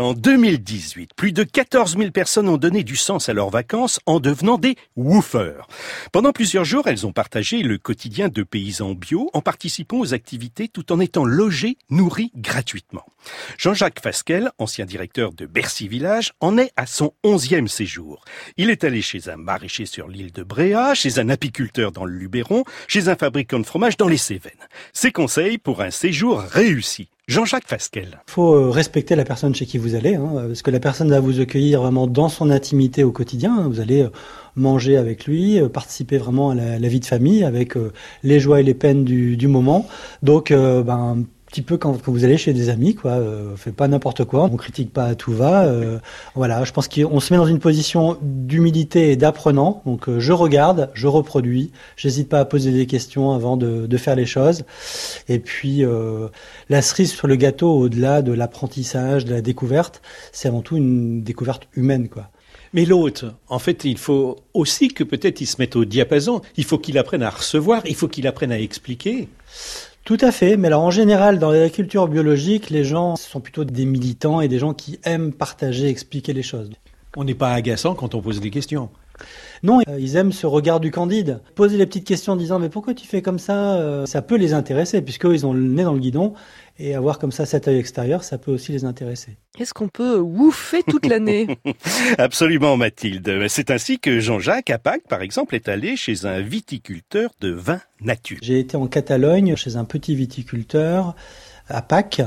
En 2018, plus de 14 000 personnes ont donné du sens à leurs vacances en devenant des woofers. Pendant plusieurs jours, elles ont partagé le quotidien de paysans bio en participant aux activités tout en étant logées, nourries gratuitement. Jean-Jacques Fasquel, ancien directeur de Bercy Village, en est à son onzième séjour. Il est allé chez un maraîcher sur l'île de Bréa, chez un apiculteur dans le Luberon, chez un fabricant de fromage dans les Cévennes. Ses conseils pour un séjour réussi. Jean-Jacques Fasquel. Il faut euh, respecter la personne chez qui vous allez, hein, parce que la personne va vous accueillir vraiment dans son intimité au quotidien. Hein. Vous allez euh, manger avec lui, euh, participer vraiment à la, vie de famille avec les joies et les peines du, du moment. Donc, ben, petit peu quand, vous allez chez des amis, quoi. Euh, fait pas n'importe quoi, on critique pas à tout va. Euh, voilà, je pense qu'on se met dans une position d'humilité et d'apprenant. Donc euh, je regarde, je reproduis, j'hésite pas à poser des questions avant de, de faire les choses. Et puis euh, la cerise sur le gâteau, au-delà de l'apprentissage, de la découverte, c'est avant tout une découverte humaine, quoi. Mais l'autre, en fait, il faut aussi que peut-être il se mette au diapason. Il faut qu'il apprenne à recevoir, il faut qu'il apprenne à expliquer. Tout à fait, mais alors en général, dans l'agriculture biologique, les gens sont plutôt des militants et des gens qui aiment partager, expliquer les choses. On n'est pas agaçant quand on pose des questions. Non, euh, ils aiment ce regard du candide. Poser les petites questions en disant mais pourquoi tu fais comme ça euh, Ça peut les intéresser puisqu'ils ont le nez dans le guidon et avoir comme ça cet œil extérieur, ça peut aussi les intéresser. Est-ce qu'on peut wouffer toute l'année Absolument Mathilde. C'est ainsi que Jean-Jacques à Pâques, par exemple, est allé chez un viticulteur de vin nature. J'ai été en Catalogne chez un petit viticulteur à Pâques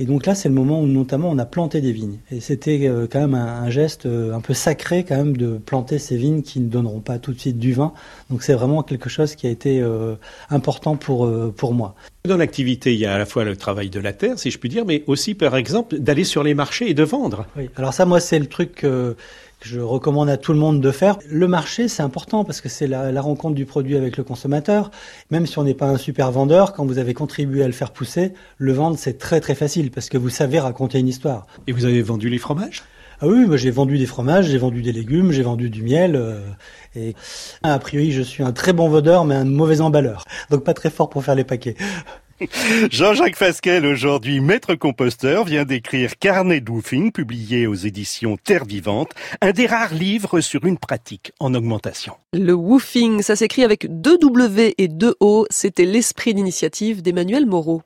et donc là, c'est le moment où notamment on a planté des vignes. Et c'était euh, quand même un, geste euh, un peu sacré quand même de planter ces vignes qui ne donneront pas tout de suite du vin. Donc c'est vraiment quelque chose qui a été euh, important pour, pour moi. Dans l'activité, il y a à la fois le travail de la terre, si je puis dire, mais aussi par exemple d'aller sur les marchés et de vendre. Oui, alors ça, moi, c'est le truc que je recommande à tout le monde de faire. Le marché, c'est important parce que c'est la, rencontre du produit avec le consommateur. Même si on n'est pas un super vendeur, quand vous avez contribué à le faire pousser, le vendre, c'est très très facile parce que vous savez raconter une histoire. Et vous avez vendu les fromages? Ah oui, moi j'ai vendu des fromages, j'ai vendu des légumes, j'ai vendu du miel. Euh, et a priori, je suis un très bon vendeur, mais un mauvais emballeur. Donc pas très fort pour faire les paquets. Jean-Jacques Fasquel, aujourd'hui maître composteur, vient d'écrire Carnet d'Woofing, publié aux éditions Terre Vivante, un des rares livres sur une pratique en augmentation. Le woofing, ça s'écrit avec deux W et deux O, c'était l'esprit d'initiative d'Emmanuel Moreau.